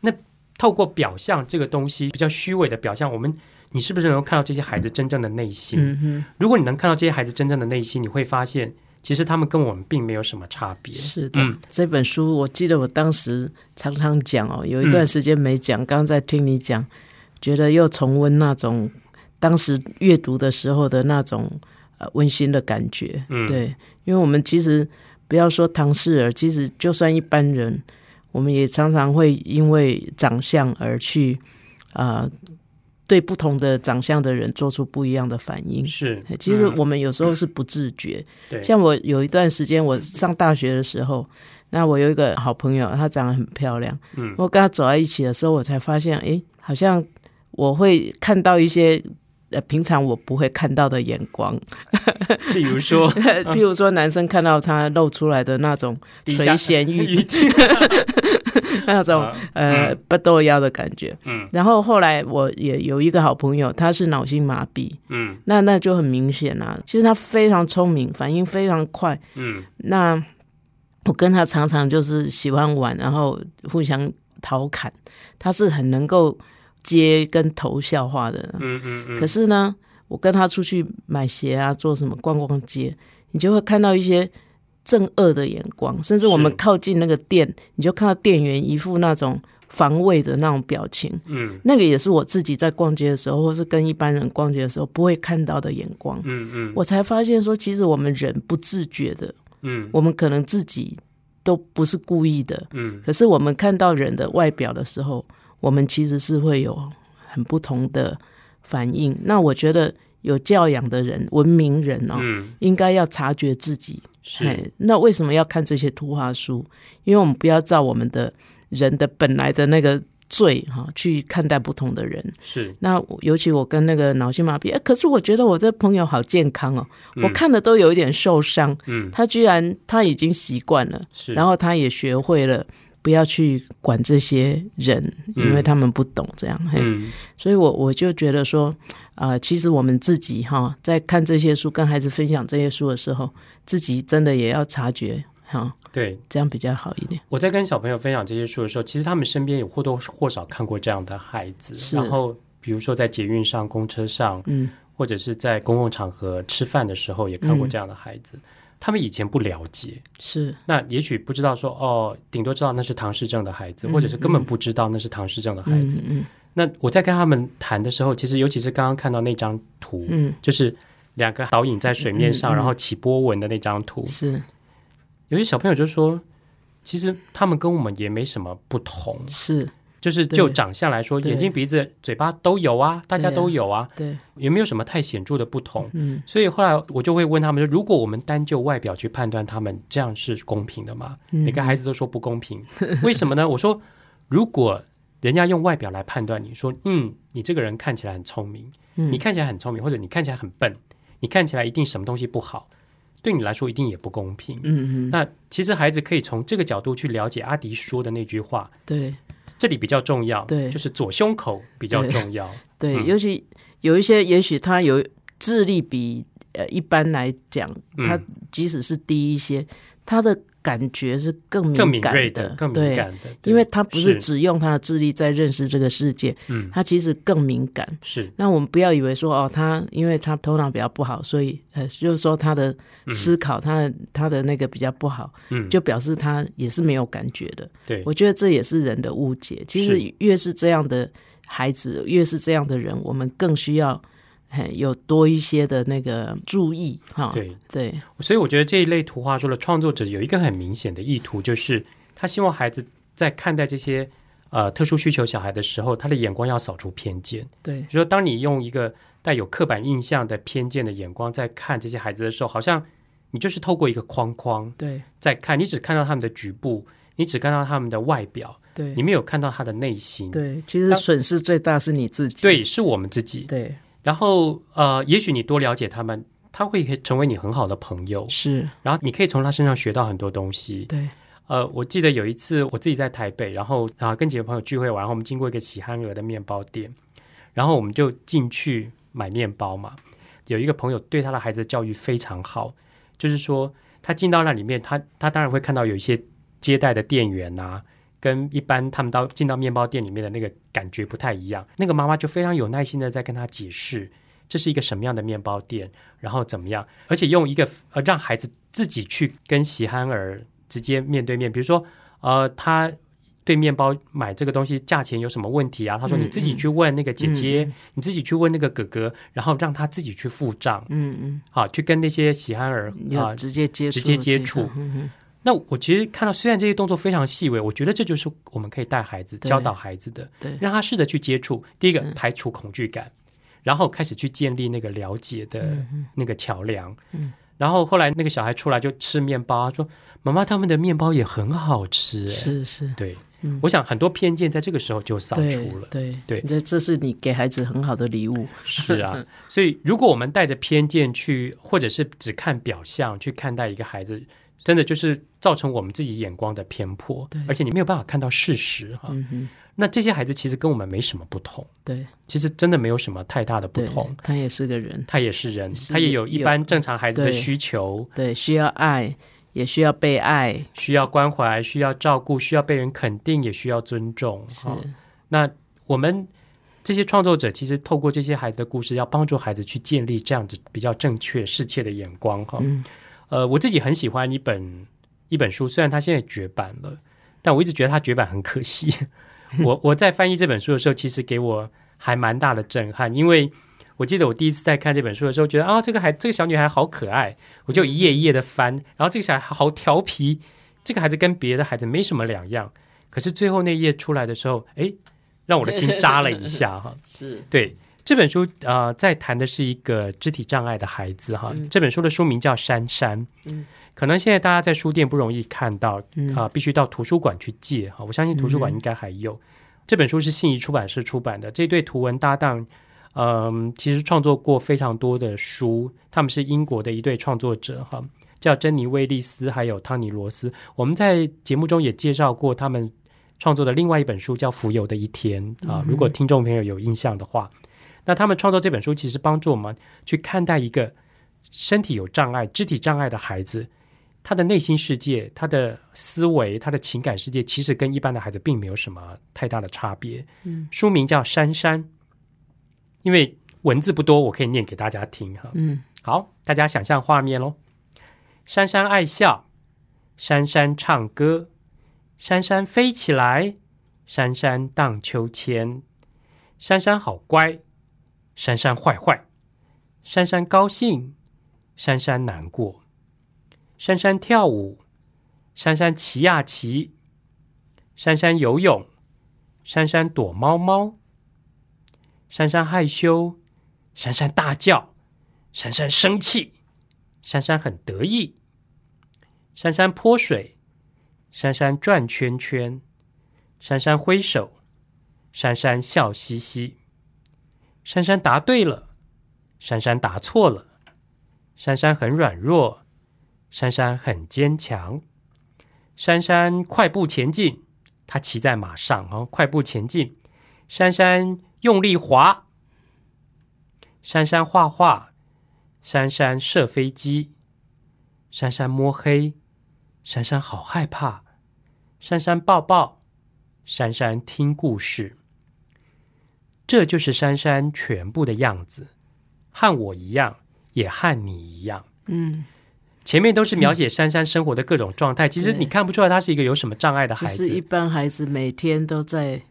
那透过表象这个东西比较虚伪的表象，我们你是不是能够看到这些孩子真正的内心？嗯，如果你能看到这些孩子真正的内心，你会发现，其实他们跟我们并没有什么差别。是的。嗯这本书我记得我当时常常讲哦，有一段时间没讲，刚刚在听你讲，觉得又重温那种当时阅读的时候的那种呃温馨的感觉。嗯，对，因为我们其实不要说唐氏儿，其实就算一般人，我们也常常会因为长相而去啊、呃对不同的长相的人做出不一样的反应。是，其实嗯我们有时候是不自觉，对，像我有一段时间，我上大学的时候，那我有一个好朋友，她长得很漂亮。嗯我跟她走在一起的时候，我才发现，哎，好像我会看到一些呃平常我不会看到的眼光，比如说 譬如说男生看到他露出来的那种垂涎欲滴，那种啊呃不豆腰的感觉。嗯然后后来我也有一个好朋友，他是脑性麻痹，嗯那那就很明显啦、其实他非常聪明，反应非常快。嗯那我跟他常常就是喜欢玩，然后互相调侃，他是很能够接跟投笑话的。嗯嗯嗯，可是呢，我跟他出去买鞋啊，做什么逛逛街，你就会看到一些正恶的眼光，甚至我们靠近那个店，你就看到店员一副那种防卫的那种表情。嗯那个也是我自己在逛街的时候，或是跟一般人逛街的时候不会看到的眼光。嗯嗯我才发现说，其实我们人不自觉的，嗯我们可能自己都不是故意的，嗯可是我们看到人的外表的时候，我们其实是会有很不同的反应。那我觉得有教养的人、文明人哦，嗯，应该要察觉自己。是那为什么要看这些图画书？因为我们不要照我们的人的本来的那个罪哈、去看待不同的人。是，那尤其我跟那个脑性麻痹，哎，可是我觉得我这朋友好健康哦，我嗯看的都有一点受伤。嗯他居然他已经习惯了，是，然后他也学会了不要去管这些人，因为他们不懂这样。嘿，嗯所以我我就觉得说，啊，其实我们自己哈，在看这些书、跟孩子分享这些书的时候，自己真的也要察觉哈，对。这样比较好一点。我在跟小朋友分享这些书的时候，其实他们身边有或多或少看过这样的孩子，然后比如说在捷运上、公车上，嗯，或者是在公共场合吃饭的时候，也看过这样的孩子。他们以前不了解，是。那也许不知道说哦，顶多知道那是唐氏症的孩子，嗯或者是根本不知道那是唐氏症的孩子。嗯那我在跟他们谈的时候，其实尤其是刚刚看到那张图，嗯。就是两个倒影在水面上，然后起波纹的那张图。嗯，，是。有些小朋友就说，其实他们跟我们也没什么不同，是，就是就长相来说，眼睛、鼻子、嘴巴都有啊，大家都有啊，对，也没有什么太显著的不同。嗯所以后来我就会问他们说：如果我们单就外表去判断他们，这样是公平的吗？嗯每个孩子都说不公平，为什么呢？我说，如果人家用外表来判断你说，嗯，你这个人看起来很聪明，嗯你看起来很聪明，或者你看起来很笨，你看起来一定什么东西不好，对你来说一定也不公平。嗯嗯，那其实孩子可以从这个角度去了解阿迪说的那句话，对这里比较重要，对。就是左胸口比较重要，对，嗯。尤其有一些，也许他有智力比呃一般来讲，他嗯即使是低一些，他的感觉是更敏更敏感锐的、更敏感的，因为他不是是。只用他的智力在认识这个世界，嗯。他其实更敏感。是。那我们不要以为说哦，他因为他头脑比较不好，所以呃，就是说他的思考，他的他的那个比较不好，嗯。就表示他也是没有感觉的。对。我觉得这也是人的误解。其实越是这样的孩子，越是这样的人，我们更需要嘿有多一些的那个注意哈。对，对所以我觉得这一类图画书的创作者有一个很明显的意图，就是他希望孩子在看待这些呃特殊需求小孩的时候，他的眼光要扫除偏见。对就说当你用一个带有刻板印象的偏见的眼光在看这些孩子的时候，好像你就是透过一个框框对在看，你只看到他们的局部，你只看到他们的外表，对你没有看到他的内心。对，其实损失最大是你自己。对，是我们自己。对然后呃，也许你多了解他们，他会成为你很好的朋友，是，然后你可以从他身上学到很多东西。对。呃，我记得有一次我自己在台北，然后啊跟几个朋友聚会完，然后我们经过一个喜憨儿的面包店，然后我们就进去买面包嘛。有一个朋友对他的孩子的教育非常好，就是说他进到那里面，他他当然会看到有一些接待的店员呐、跟一般他们到进到面包店里面的那个感觉不太一样。那个妈妈就非常有耐心的在跟他解释。这是一个什么样的面包店，然后怎么样，而且用一个呃让孩子自己去跟喜憨儿直接面对面，比如说呃他对面包买这个东西价钱有什么问题啊？他说嗯你自己去问那个姐姐，嗯你自己去问那个哥哥，然后让他自己去付账，嗯嗯，好去跟那些喜憨儿啊直接接触，直接接触那我其实看到，虽然这些动作非常细微，我觉得这就是我们可以带孩子、教导孩子的，对让他试着去接触。第一个，排除恐惧感，然后开始去建立那个了解的嗯那个桥梁。嗯然后后来那个小孩出来就吃面包，他说：“妈妈，他们的面包也很好吃。”哎，是是，对，嗯我想很多偏见在这个时候就扫除了。对对这这是你给孩子很好的礼物。是啊，所以如果我们带着偏见去，或者是只看表象去看待一个孩子，真的就是造成我们自己眼光的偏颇对，而且你没有办法看到事实哈。嗯，那这些孩子其实跟我们没什么不同，对。其实真的没有什么太大的不同。，他也是个人，他也是人，是他也有一般正常孩子的需求，对，需要爱，也需要被爱，需要关怀，需要照顾，需要被人肯定，也需要尊重。是。哈那我们这些创作者其实透过这些孩子的故事，要帮助孩子去建立这样子比较正确、世切的眼光。哈，嗯。呃，我自己很喜欢一本一本书，虽然它现在绝版了，但我一直觉得它绝版很可惜。我我在翻译这本书的时候，其实给我还蛮大的震撼，因为我记得我第一次在看这本书的时候，觉得啊，这个孩这个小女孩好可爱，我就一页一页的翻，然后这个小孩好调皮，这个孩子跟别的孩子没什么两样。可是最后那页出来的时候，哎，让我的心扎了一下哈。是对这本书，呃，在谈的是一个肢体障碍的孩子哈。嗯这本书的书名叫《珊珊》，嗯可能现在大家在书店不容易看到，嗯啊、必须到图书馆去借哈。我相信图书馆应该还有。这本书是信宜出版社出版的，这对图文搭档，嗯、其实创作过非常多的书，他们是英国的一对创作者哈。叫珍妮·威利斯，还有汤尼·罗斯。我们在节目中也介绍过他们创作的另外一本书，叫《浮游的一天》啊。如果听众朋友有印象的话，那他们创作这本书，其实帮助我们去看待一个身体有障碍、肢体障碍的孩子，他的内心世界、他的思维、他的情感世界，其实跟一般的孩子并没有什么太大的差别。嗯，书名叫《珊珊》，因为文字不多，我可以念给大家听哈。嗯好，大家想象画面喽。珊珊爱笑，珊珊唱歌，珊珊飞起来，珊珊荡秋千，珊珊好乖，珊珊坏坏，珊珊高兴，珊珊难过，珊珊跳舞，珊珊骑呀骑，珊珊游泳，珊珊躲猫猫，珊珊害羞，珊珊大叫。珊珊生气，珊珊很得意，珊珊泼水，珊珊转圈圈，珊珊挥手，珊珊笑嘻嘻，珊珊答对了，珊珊答错了，珊珊很软弱，珊珊很坚强，珊珊快步前进，她骑在马上哦，快步前进，珊珊用力滑，珊珊画画。珊珊射飞机，珊珊摸黑，珊珊好害怕。珊珊抱抱，珊珊听故事。这就是珊珊全部的样子，和我一样，也和你一样。嗯，前面都是描写珊珊生活的各种状态，其实你看不出来她是一个有什么障碍的孩子。就是一般孩子每天都在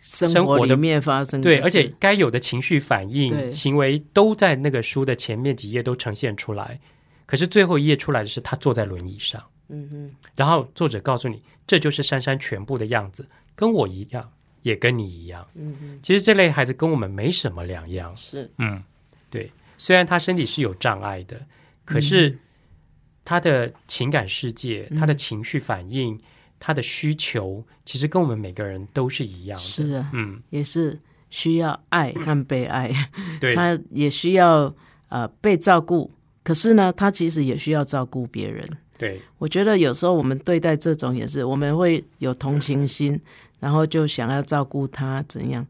生生活里面发生的对，而且该有的情绪反应、行为都在那个书的前面几页都呈现出来。可是最后一页出来的是他坐在轮椅上，嗯哼，然后作者告诉你，这就是珊珊全部的样子，跟我一样，也跟你一样。嗯嗯，其实这类孩子跟我们没什么两样。是。嗯，对，虽然他身体是有障碍的，可是他的情感世界、他的情绪反应、他的需求，其实跟我们每个人都是一样的。是啊，嗯，也是需要爱和被爱，对，他也需要呃被照顾，可是呢，他其实也需要照顾别人。对，我觉得有时候我们对待这种也是，我们会有同情心，然后就想要照顾他，怎样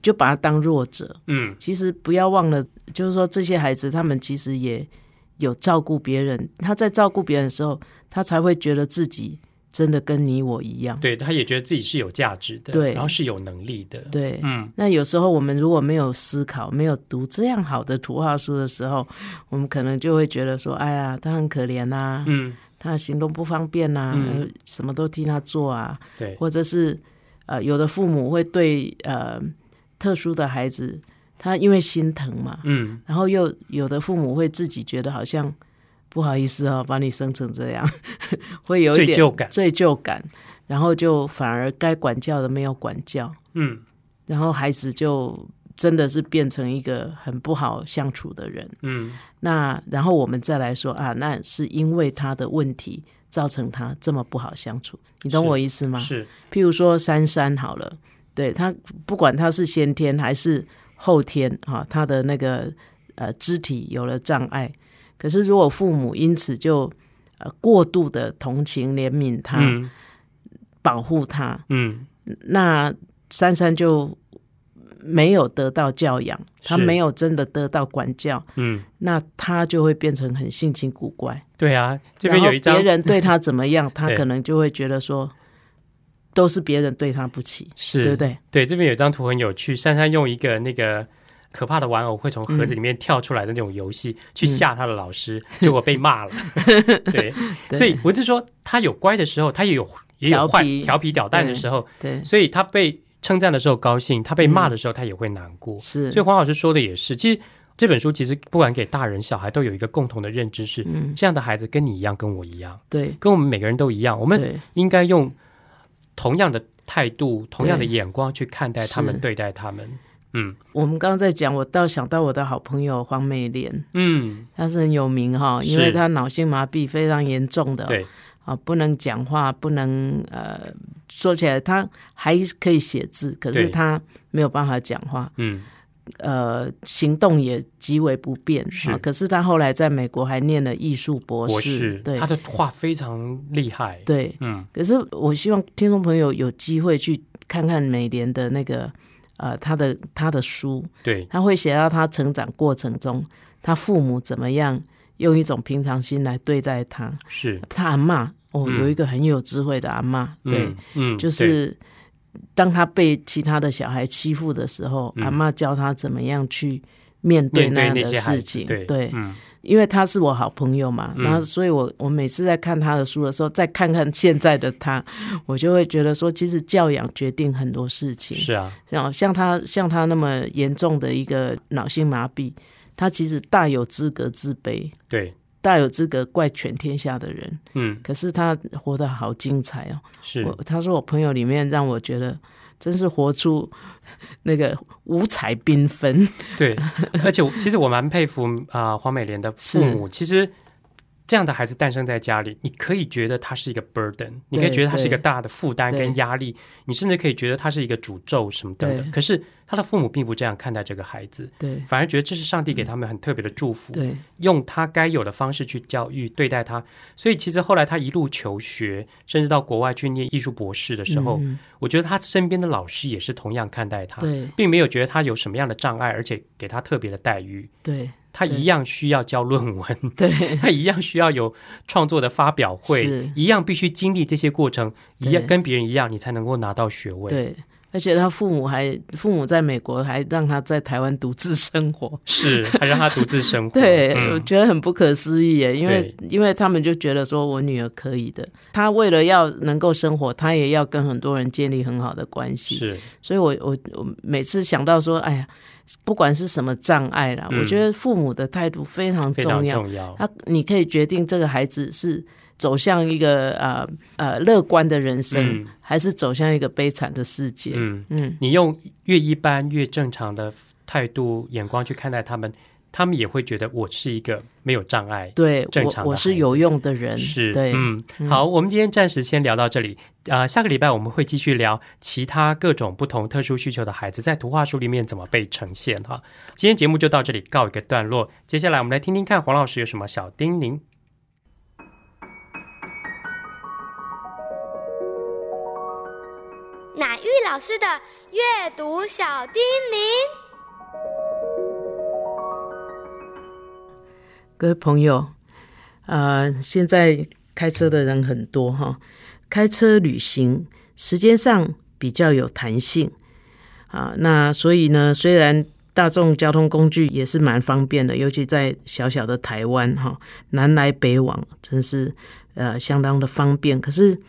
就把他当弱者。嗯，其实不要忘了，就是说这些孩子他们其实也有照顾别人，他在照顾别人的时候，他才会觉得自己真的跟你我一样。对，他也觉得自己是有价值的，对。然后是有能力的。对，嗯，那有时候我们如果没有思考，没有读这样好的图画书的时候，我们可能就会觉得说，哎呀，他很可怜呐、嗯，他行动不方便呐、嗯。呃什么都替他做啊，对，或者是呃，有的父母会对呃特殊的孩子，他因为心疼嘛，嗯，然后又有的父母会自己觉得好像不好意思哦，把你生成这样，会有一点罪疚感罪疚感，然后就反而该管教的没有管教，嗯，然后孩子就真的是变成一个很不好相处的人。嗯，那然后我们再来说啊，那是因为他的问题造成他这么不好相处，你懂我意思吗？是，譬如说珊珊好了，对他不管他是先天还是后天哈、他的那个呃肢体有了障碍，可是如果父母因此就呃过度的同情怜悯他，嗯。保护他，嗯，那珊珊就没有得到教养，他是没有真的得到管教，嗯，那他就会变成很性情古怪。对啊，这边有一张。别人对他怎么样，他可能就会觉得说，都是别人对他不起，是。对不对？对，这边有一张图很有趣，珊珊用一个那个可怕的玩偶会从盒嗯子里面跳出来的那种游戏、去吓他的老师，结果被骂了。对，对。所以文字说他有乖的时候，他也有也有坏调皮。调皮捣蛋的时候，对，所以他被称赞的时候高兴，他被骂的时候他也会难过。是，所以黄老师说的也是，其实这本书其实不管给大人小孩都有一个共同的认知是，嗯，这样的孩子跟你一样，跟我一样，对，跟我们每个人都一样，我们，应该用同样的态度、同样的眼光去看待他们、对待他们。嗯。我们刚刚在讲，我倒想到我的好朋友黄美莲，嗯，她是很有名哈，因为她脑性麻痹非常严重的，对，啊，不能讲话，不能呃，说起来他还可以写字，可是对她没有办法讲话，嗯呃，行动也极为不便。是啊可是他后来在美国还念了艺术博士，博士，对他的画非常厉害。，对。嗯可是我希望听众朋友有机会去看看美联的那个呃，他的他的书，对，他会写到他成长过程中，他父母怎么样用一种平常心来对待他。是，他阿妈哦，嗯。有一个很有智慧的阿妈，对，嗯嗯，就是当他被其他的小孩欺负的时候，嗯。阿妈教他怎么样去面对那样的事情。对嗯。因为他是我好朋友嘛，嗯。然后所以我我每次在看他的书的时候，再看看现在的他，我就会觉得说，其实教养决定很多事情。是啊，像像他像他那么严重的一个脑性麻痹，他其实大有资格自卑，对，大有资格怪全天下的人。嗯可是他活得好精彩哦！是我他说我朋友里面让我觉得真是活出那个五彩缤纷。对，而且其实我蛮佩服啊、黄美莲的父母，其实。这样的孩子诞生在家里，你可以觉得他是一个 burden，你可以觉得他是一个大的负担跟压力，你甚至可以觉得他是一个诅咒什么等等。可是他的父母并不这样看待这个孩子，对。反而觉得这是上帝给他们很特别的祝福，对。用他该有的方式去教育对待他。所以其实后来他一路求学，甚至到国外去念艺术博士的时候，嗯。我觉得他身边的老师也是同样看待他，对。并没有觉得他有什么样的障碍，而且给他特别的待遇。对他一样需要交论文，对。他一样需要有创作的发表会是，一样必须经历这些过程，一样跟别人一样，你才能够拿到学位。，对，而且他父母还父母在美国还让他在台湾独自生活，是还让他独自生活。对，我嗯觉得很不可思议耶，因为因为他们就觉得说我女儿可以的，她为了要能够生活，她也要跟很多人建立很好的关系，是所以我我我每次想到说，哎呀，不管是什么障碍啦，嗯我觉得父母的态度非常非常重要，重要。他你可以决定这个孩子是走向一个呃呃乐观的人生，嗯还是走向一个悲惨的世界。嗯，嗯，你用越一般越正常的态度眼光去看待他们，他们也会觉得我是一个没有障碍。对正常我是有用的人，是，对，嗯，好，我们今天暂时先聊到这里。啊、下个礼拜我们会继续聊其他各种不同特殊需求的孩子在图画书里面怎么被呈现哈。今天节目就到这里告一个段落，接下来我们来听听看黄老师有什么小叮咛。玉老师的阅读小叮咛。各位朋友，呃，现在开车的人很多哈，开车旅行时间上比较有弹性啊。那所以呢，虽然大众交通工具也是蛮方便的，尤其在小小的台湾哈，南来北往真是呃相当的方便。可是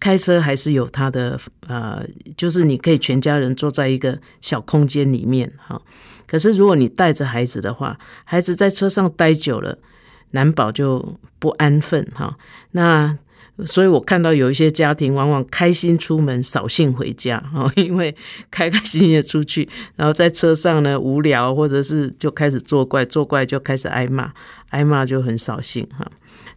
开车还是有它的呃，就是你可以全家人坐在一个小空间里面哈。可是如果你带着孩子的话，孩子在车上待久了，难保就不安分哈。那所以我看到有一些家庭往往开心出门，扫兴回家哈，因为开开心心的出去，然后在车上呢无聊，或者是就开始作怪，作怪就开始挨骂，挨骂就很扫兴哈。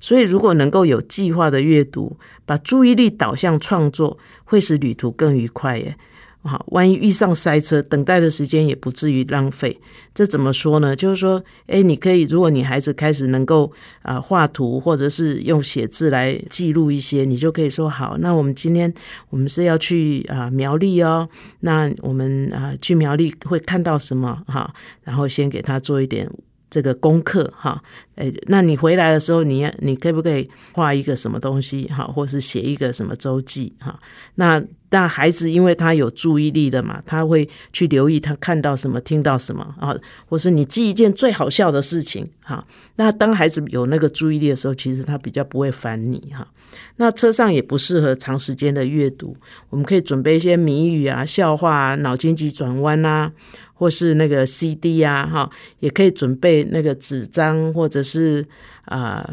所以，如果能够有计划的阅读，把注意力导向创作，会使旅途更愉快耶。好，万一遇上塞车，等待的时间也不至于浪费。这怎么说呢？就是说，诶，你可以，如果你孩子开始能够啊、画图，或者是用写字来记录一些，你就可以说好，那我们今天我们是要去啊、苗栗哦，那我们啊、去苗栗会看到什么哈？然后先给他做一点这个功课哈，诶，那你回来的时候，你要你可不可以画一个什么东西哈，或是写一个什么周记哈？那那孩子因为他有注意力的嘛，他会去留意他看到什么、听到什么啊，或是你记一件最好笑的事情哈。那当孩子有那个注意力的时候，其实他比较不会烦你哈。那车上也不适合长时间的阅读，我们可以准备一些谜语啊、笑话啊、脑筋急转弯啊，或是那个 CD 啊，哈，也可以准备那个纸张或者是啊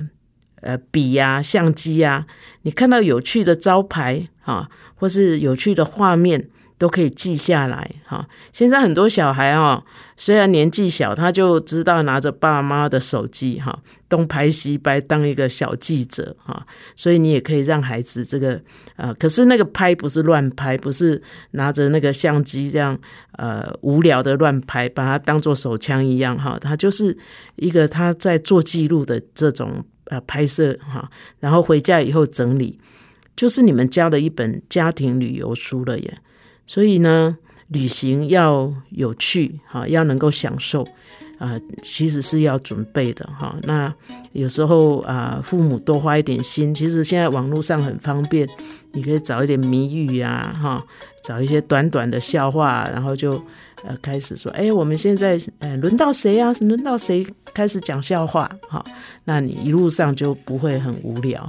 呃笔呀、相机呀、你看到有趣的招牌哈，或是有趣的画面。都可以记下来哈。现在很多小孩哦，虽然年纪小，他就知道拿着爸妈的手机哈，东拍西拍，当一个小记者哈。所以你也可以让孩子这个呃，可是那个拍不是乱拍，不是拿着那个相机这样呃无聊的乱拍，把它当做手枪一样哈。他就是一个他在做记录的这种呃拍摄哈，然后回家以后整理，就是你们家的一本家庭旅游书了耶。所以呢，旅行要有趣哈，要能够享受啊、其实是要准备的哈。那有时候啊、父母多花一点心，其实现在网络上很方便，你可以找一点谜语啊哈，找一些短短的笑话，然后就呃开始说，哎，我们现在呃轮到谁啊？轮到谁开始讲笑话哈？那你一路上就不会很无聊。